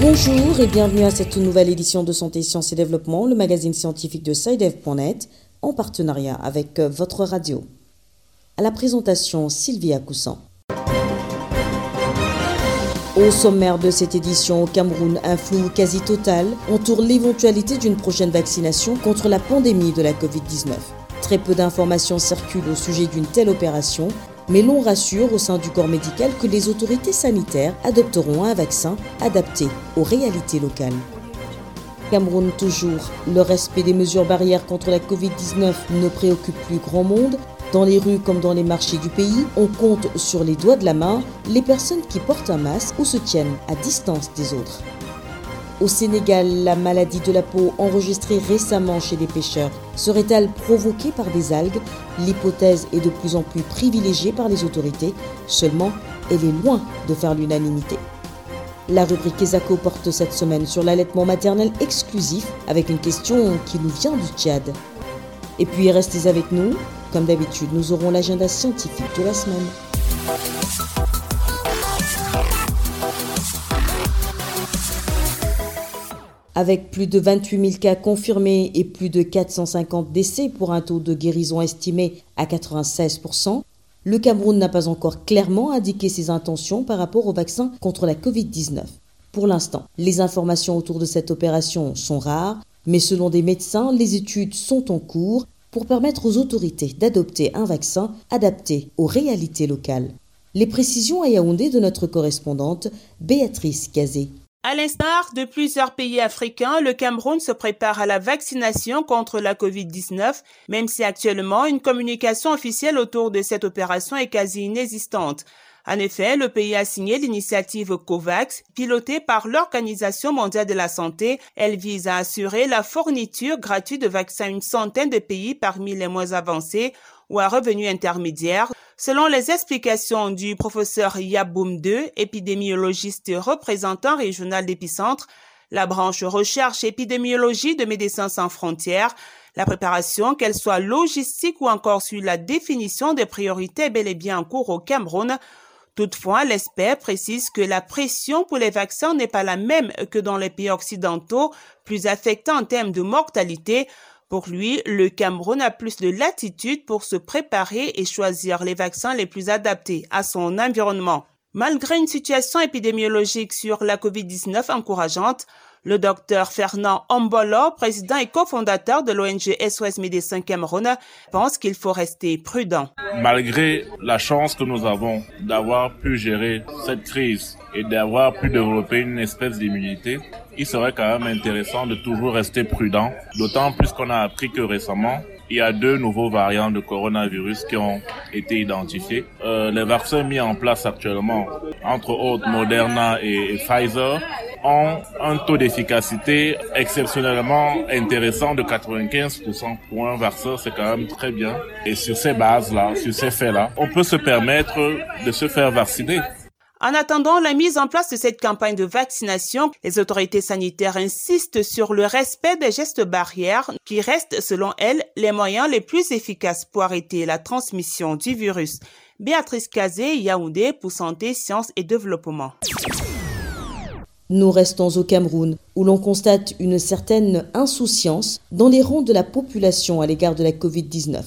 Bonjour et bienvenue à cette nouvelle édition de Santé, Sciences et Développement, le magazine scientifique de SciDev.net, en partenariat avec euh, votre radio. À la présentation, Sylvia Coussan. Au sommaire de cette édition, au Cameroun, un flou quasi total entoure l'éventualité d'une prochaine vaccination contre la pandémie de la Covid-19. Très peu d'informations circulent au sujet d'une telle opération mais l'on rassure au sein du corps médical que les autorités sanitaires adopteront un vaccin adapté aux réalités locales. Cameroun toujours, le respect des mesures barrières contre la Covid-19 ne préoccupe plus grand monde. Dans les rues comme dans les marchés du pays, on compte sur les doigts de la main les personnes qui portent un masque ou se tiennent à distance des autres. Au Sénégal, la maladie de la peau enregistrée récemment chez les pêcheurs serait-elle provoquée par des algues? L'hypothèse est de plus en plus privilégiée par les autorités, seulement elle est loin de faire l'unanimité. La rubrique ESACO porte cette semaine sur l'allaitement maternel exclusif avec une question qui nous vient du Tchad. Et puis restez avec nous, comme d'habitude, nous aurons l'agenda scientifique de la semaine. Avec plus de 28 000 cas confirmés et plus de 450 décès pour un taux de guérison estimé à 96% le Cameroun n'a pas encore clairement indiqué ses intentions par rapport au vaccin contre la Covid-19. Pour l'instant, les informations autour de cette opération sont rares, mais selon des médecins, les études sont en cours pour permettre aux autorités d'adopter un vaccin adapté aux réalités locales. Les précisions à Yaoundé de notre correspondante Béatrice Cazé. À l'instar de plusieurs pays africains, le Cameroun se prépare à la vaccination contre la COVID-19, même si actuellement une communication officielle autour de cette opération est quasi inexistante. En effet, le pays a signé l'initiative COVAX, pilotée par l'Organisation mondiale de la santé. Elle vise à assurer la fourniture gratuite de vaccins à une centaine de pays parmi les moins avancés ou à revenus intermédiaires. Selon les explications du professeur Yaboum II, épidémiologiste représentant régional d'Épicentre, la branche recherche épidémiologie de Médecins sans frontières, la préparation, qu'elle soit logistique ou encore sur la définition des priorités bel et bien en cours au Cameroun. Toutefois, l'expert précise que la pression pour les vaccins n'est pas la même que dans les pays occidentaux, plus affectants en termes de mortalité, pour lui, le Cameroun a plus de latitude pour se préparer et choisir les vaccins les plus adaptés à son environnement. Malgré une situation épidémiologique sur la COVID-19 encourageante, le docteur Fernand Ombolo, président et cofondateur de l'ONG SOS Médecins Cameroun, pense qu'il faut rester prudent. Malgré la chance que nous avons d'avoir pu gérer cette crise et d'avoir pu développer une espèce d'immunité, il serait quand même intéressant de toujours rester prudent, d'autant plus qu'on a appris que récemment, il y a deux nouveaux variants de coronavirus qui ont été identifiés. Euh, les vaccins mis en place actuellement, entre autres Moderna et Pfizer, ont un taux d'efficacité exceptionnellement intéressant de 95% pour un vaccin, c'est quand même très bien. Et sur ces bases-là, sur ces faits-là, on peut se permettre de se faire vacciner. En attendant la mise en place de cette campagne de vaccination, les autorités sanitaires insistent sur le respect des gestes barrières qui restent, selon elles, les moyens les plus efficaces pour arrêter la transmission du virus. Béatrice Kazé, Yaoundé pour Santé, Sciences et Développement. Nous restons au Cameroun, où l'on constate une certaine insouciance dans les rangs de la population à l'égard de la Covid-19.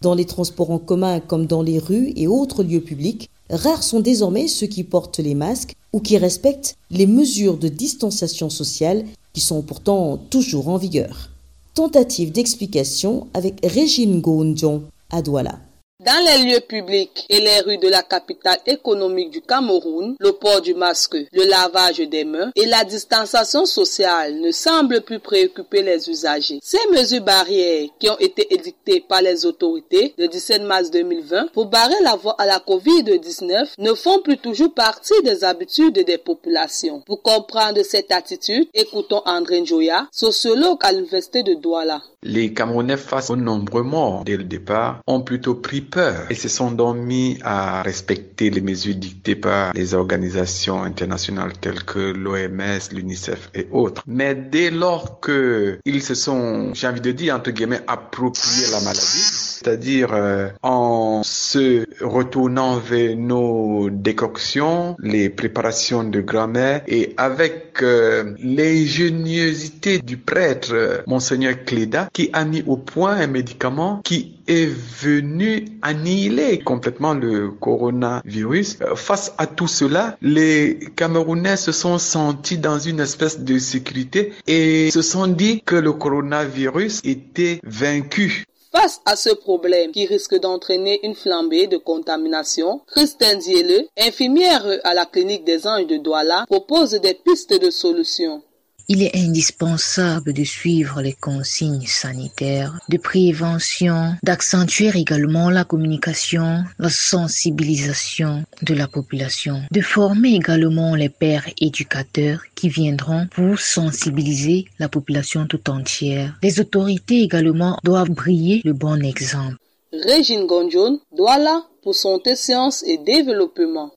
Dans les transports en commun comme dans les rues et autres lieux publics, rares sont désormais ceux qui portent les masques ou qui respectent les mesures de distanciation sociale qui sont pourtant toujours en vigueur. Tentative d'explication avec Régine Gondion à Douala. Dans les lieux publics et les rues de la capitale économique du Cameroun, le port du masque, le lavage des mains et la distanciation sociale ne semblent plus préoccuper les usagers. Ces mesures barrières qui ont été édictées par les autorités le 17 mars 2020 pour barrer la voie à la COVID-19 ne font plus toujours partie des habitudes des populations. Pour comprendre cette attitude, écoutons André Njoya, sociologue à l'université de Douala. Les Camerounais face aux nombreux morts dès le départ ont plutôt pris peur et se sont donc mis à respecter les mesures dictées par les organisations internationales telles que l'OMS, l'UNICEF et autres. Mais dès lors que ils se sont, j'ai envie de dire, entre guillemets, approprié la maladie, c'est-à-dire euh, en se retournant vers nos décoctions, les préparations de grammaire et avec euh, l'ingéniosité du prêtre euh, Monseigneur Cléda qui a mis au point un médicament qui est venu annihiler complètement le coronavirus. Face à tout cela, les Camerounais se sont sentis dans une espèce de sécurité et se sont dit que le coronavirus était vaincu. Face à ce problème qui risque d'entraîner une flambée de contamination, Christine Ziele, infirmière à la clinique des Anges de Douala, propose des pistes de solutions. Il est indispensable de suivre les consignes sanitaires, de prévention, d'accentuer également la communication, la sensibilisation de la population, de former également les pères éducateurs qui viendront pour sensibiliser la population tout entière. Les autorités également doivent briller le bon exemple. Régine Gondjon, Douala pour santé, sciences et développement.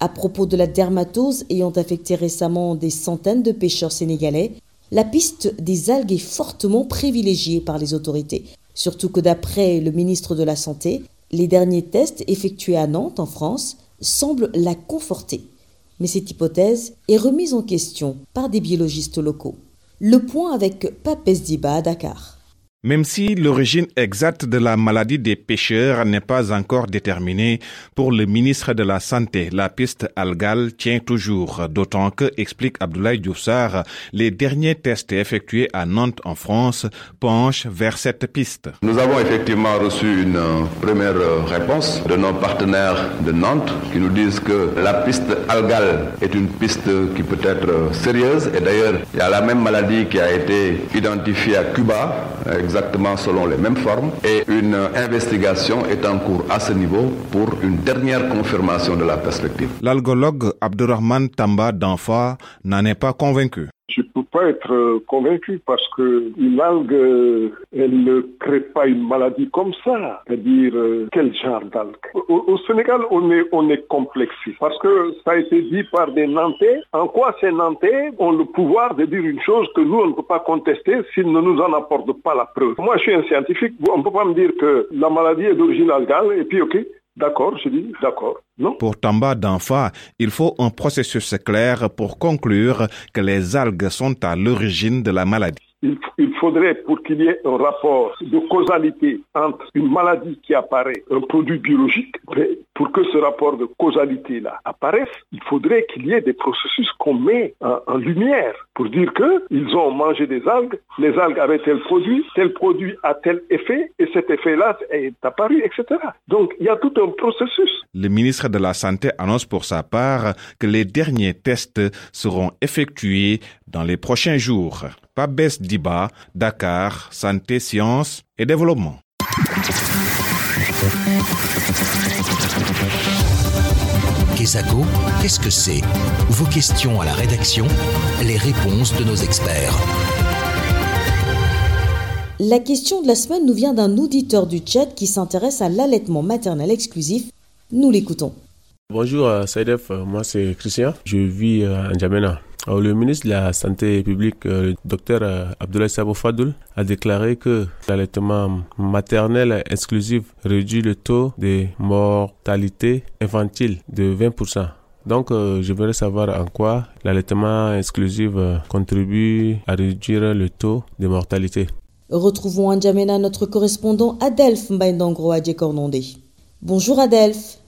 À propos de la dermatose ayant affecté récemment des centaines de pêcheurs sénégalais, la piste des algues est fortement privilégiée par les autorités. Surtout que d'après le ministre de la Santé, les derniers tests effectués à Nantes, en France, semblent la conforter. Mais cette hypothèse est remise en question par des biologistes locaux. Le point avec Papes Diba à Dakar. Même si l'origine exacte de la maladie des pêcheurs n'est pas encore déterminée, pour le ministre de la Santé, la piste algale tient toujours, d'autant que, explique Abdoulaye Djoussar, les derniers tests effectués à Nantes en France penchent vers cette piste. Nous avons effectivement reçu une première réponse de nos partenaires de Nantes qui nous disent que la piste algale est une piste qui peut être sérieuse et d'ailleurs il y a la même maladie qui a été identifiée à Cuba exactement selon les mêmes formes et une investigation est en cours à ce niveau pour une dernière confirmation de la perspective. L'algologue Abdurrahman Tamba d'Anfa n'en est pas convaincu. Je ne peux pas être convaincu parce que une algue, elle ne crée pas une maladie comme ça. C'est-à-dire, quel genre d'algue? Au, Sénégal, on est, on parce que ça a été dit par des Nantais. En quoi ces Nantais ont le pouvoir de dire une chose que nous, on ne peut pas contester s'ils ne nous en apportent pas la preuve? Moi, je suis un scientifique. On ne peut pas me dire que la maladie est d'origine algale et puis, OK, D'accord, je dis d'accord. Pour Tamba d'Anfa, il faut un processus clair pour conclure que les algues sont à l'origine de la maladie. Il, faudrait, pour qu'il y ait un rapport de causalité entre une maladie qui apparaît, un produit biologique, pour que ce rapport de causalité-là apparaisse, il faudrait qu'il y ait des processus qu'on met en, en, lumière pour dire qu'ils ont mangé des algues, les algues avaient tel produit, tel produit a tel effet, et cet effet-là est apparu, etc. Donc, il y a tout un processus. Le ministre de la Santé annonce pour sa part que les derniers tests seront effectués dans les prochains jours. Pabès Diba, Dakar, Santé, Sciences et Développement. Kesako, qu'est-ce que c'est? Vos questions à la rédaction, les réponses de nos experts. La question de la semaine nous vient d'un auditeur du chat qui s'intéresse à l'allaitement maternel exclusif. Nous l'écoutons. Bonjour Saïdef, moi c'est Christian, je vis à N'Djamena. Alors, le ministre de la Santé publique, le docteur Abdoulaye Sabo Fadoul, a déclaré que l'allaitement maternel exclusif réduit le taux de mortalité infantile de 20%. Donc, euh, je voudrais savoir en quoi l'allaitement exclusif euh, contribue à réduire le taux de mortalité. Retrouvons en Djamena notre correspondant Adelph Mbaindangro Adjekornondé. Bonjour Adelph.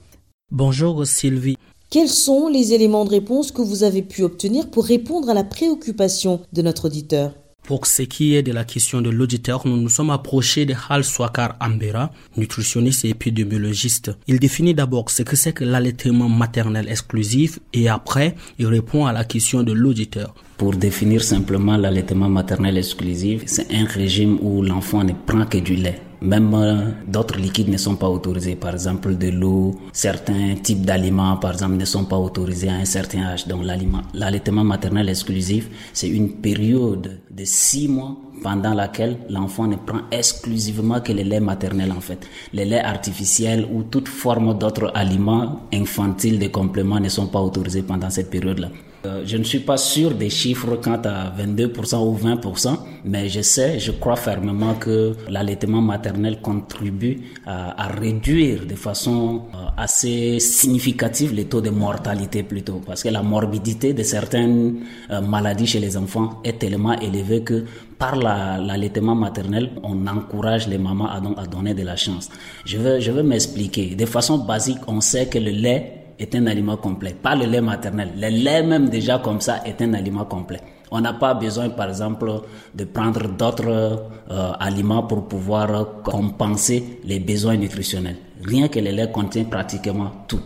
Bonjour Sylvie. Quels sont les éléments de réponse que vous avez pu obtenir pour répondre à la préoccupation de notre auditeur? Pour ce qui est de la question de l'auditeur, nous nous sommes approchés de Hal Swakar Ambera, nutritionniste et épidémiologiste. Il définit d'abord ce que c'est que l'allaitement maternel exclusif et après, il répond à la question de l'auditeur. Pour définir simplement l'allaitement maternel exclusif, c'est un régime où l'enfant ne prend que du lait Même euh, d'autres liquides ne sont pas autorisés. Par exemple, de l'eau, certains types d'aliments, par exemple, ne sont pas autorisés à un certain âge. Donc, l'allaitement maternel exclusif, c'est une période de six mois pendant laquelle l'enfant ne prend exclusivement que le lait maternel en fait. Les laits artificiels ou toute forme d'autres aliments infantiles de compléments ne sont pas autorisés pendant cette période-là. Euh, je ne suis pas sûr des chiffres quant à 22% ou 20%, mais je sais, je crois fermement que l'allaitement maternel contribue à, réduire de façon euh, assez significative les taux de mortalité plutôt, parce que la morbidité de certaines euh, maladies chez les enfants est tellement élevée que par l'allaitement maternel, on encourage les mamans à, à donner de la chance. Je veux, je veux m'expliquer. De façon basique, on sait que le lait est un aliment complet, pas le lait maternel. Le lait même déjà comme ça est un aliment complet. On n'a pas besoin, par exemple, de prendre d'autres euh, aliments pour pouvoir compenser les besoins nutritionnels. Rien que le lait contient pratiquement tout.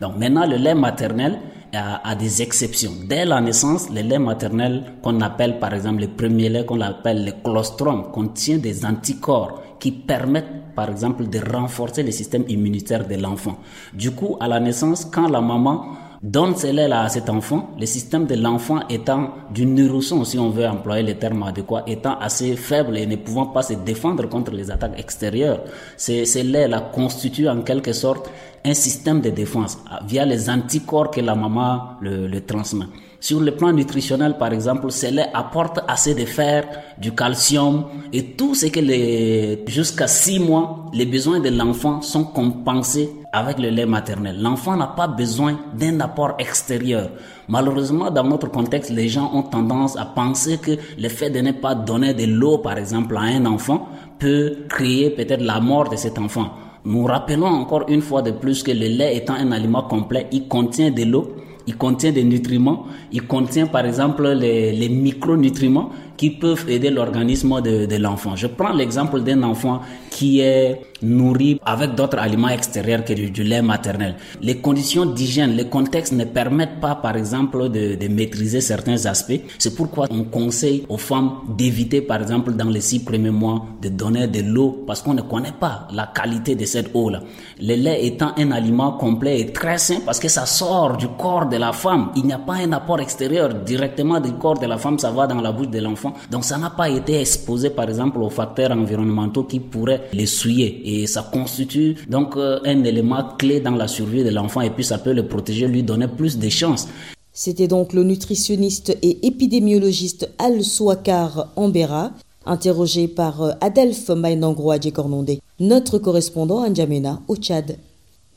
Donc maintenant, le lait maternel a, des exceptions. Dès la naissance, le lait maternel qu'on appelle, par exemple, le premier lait qu'on appelle le colostrum, contient des anticorps qui permettent, par exemple, de renforcer le système immunitaire de l'enfant. Du coup, à la naissance, quand la maman donne ce lait-là à cet enfant, le système de l'enfant étant du nourrisson, si on veut employer le terme adéquat, étant assez faible et ne pouvant pas se défendre contre les attaques extérieures, ce lait-là constitue en quelque sorte un système de défense via les anticorps que la maman le, le transmet. Sur le plan nutritionnel, par exemple, ce lait apporte assez de fer, du calcium et tout ce que les, jusqu'à six mois, les besoins de l'enfant sont compensés avec le lait maternel. L'enfant n'a pas besoin d'un apport extérieur. Malheureusement, dans notre contexte, les gens ont tendance à penser que le fait de ne pas donner de l'eau, par exemple, à un enfant peut créer peut-être la mort de cet enfant. Nous rappelons encore une fois de plus que le lait étant un aliment complet, il contient de l'eau, il contient des nutriments, il contient par exemple les, les micronutriments qui peuvent aider l'organisme de, l'enfant. Je prends l'exemple d'un enfant qui est nourri avec d'autres aliments extérieurs que du, lait maternel. Les conditions d'hygiène, les contextes ne permettent pas, par exemple, de, de maîtriser certains aspects. C'est pourquoi on conseille aux femmes d'éviter, par exemple, dans les six premiers mois, de donner de l'eau parce qu'on ne connaît pas la qualité de cette eau-là. Le lait étant un aliment complet et très sain parce que ça sort du corps de la femme. Il n'y a pas un apport extérieur directement du corps de la femme, ça va dans la bouche de l'enfant. Donc ça n'a pas été exposé, par exemple, aux facteurs environnementaux qui pourraient les souiller et ça constitue donc euh, un élément clé dans la survie de l'enfant et puis ça peut le protéger, lui donner plus de chances. C'était donc le nutritionniste et épidémiologiste Al Souakar Ambera, interrogé par euh, Adelphe Mainangro Adjekornondé, notre correspondant à N'Djamena au Tchad.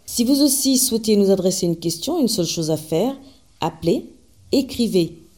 Si vous aussi souhaitez nous adresser une question, une seule chose à faire, appelez, écrivez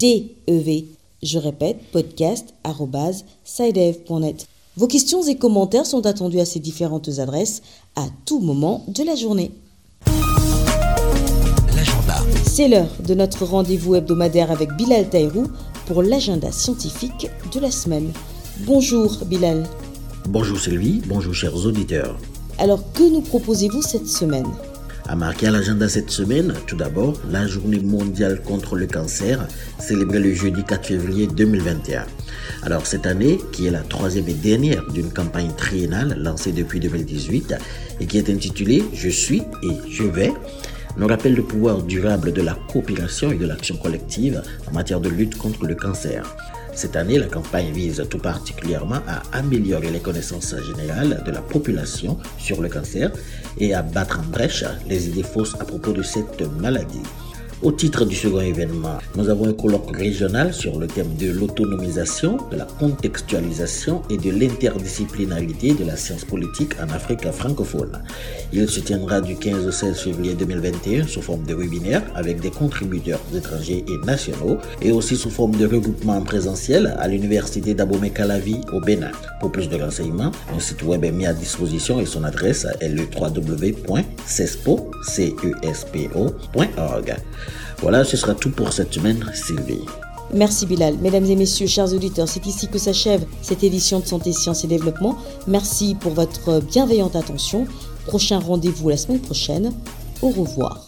S-C-I-D-E-V. Je répète, podcast.sidev.net. Vos questions et commentaires sont attendus à ces différentes adresses à tout moment de la journée. L'agenda. C'est l'heure de notre rendez-vous hebdomadaire avec Bilal Taïrou pour l'agenda scientifique de la semaine. Bonjour Bilal. Bonjour Sylvie, bonjour chers auditeurs. Alors que nous proposez-vous cette semaine? À marquer à l'agenda cette semaine, tout d'abord, la journée mondiale contre le cancer, célébrée le jeudi 4 février 2021. Alors cette année, qui est la troisième et dernière d'une campagne triennale lancée depuis 2018 et qui est intitulée Je suis et je vais, nous rappelle le pouvoir durable de la coopération et de l'action collective en matière de lutte contre le cancer. Cette année, la campagne vise tout particulièrement à améliorer les connaissances générales de la population sur le cancer et à battre en brèche les idées fausses à propos de cette maladie. Au titre du second événement, nous avons un colloque régional sur le thème de l'autonomisation, de la contextualisation et de l'interdisciplinarité de la science politique en Afrique francophone. Il se tiendra du 15 au 16 février 2021 sous forme de webinaire avec des contributeurs étrangers et nationaux et aussi sous forme de regroupement présentiel à l'université d'Abomey-Calavi au Bénin. Pour plus de renseignements, un site web est mis à disposition et son adresse est le www.cespo.org. Voilà, ce sera tout pour cette semaine, Sylvie. Merci Bilal. Mesdames et messieurs, chers auditeurs, c'est ici que s'achève cette édition de Santé, Sciences et Développement. Merci pour votre bienveillante attention. Prochain rendez-vous la semaine prochaine. Au revoir.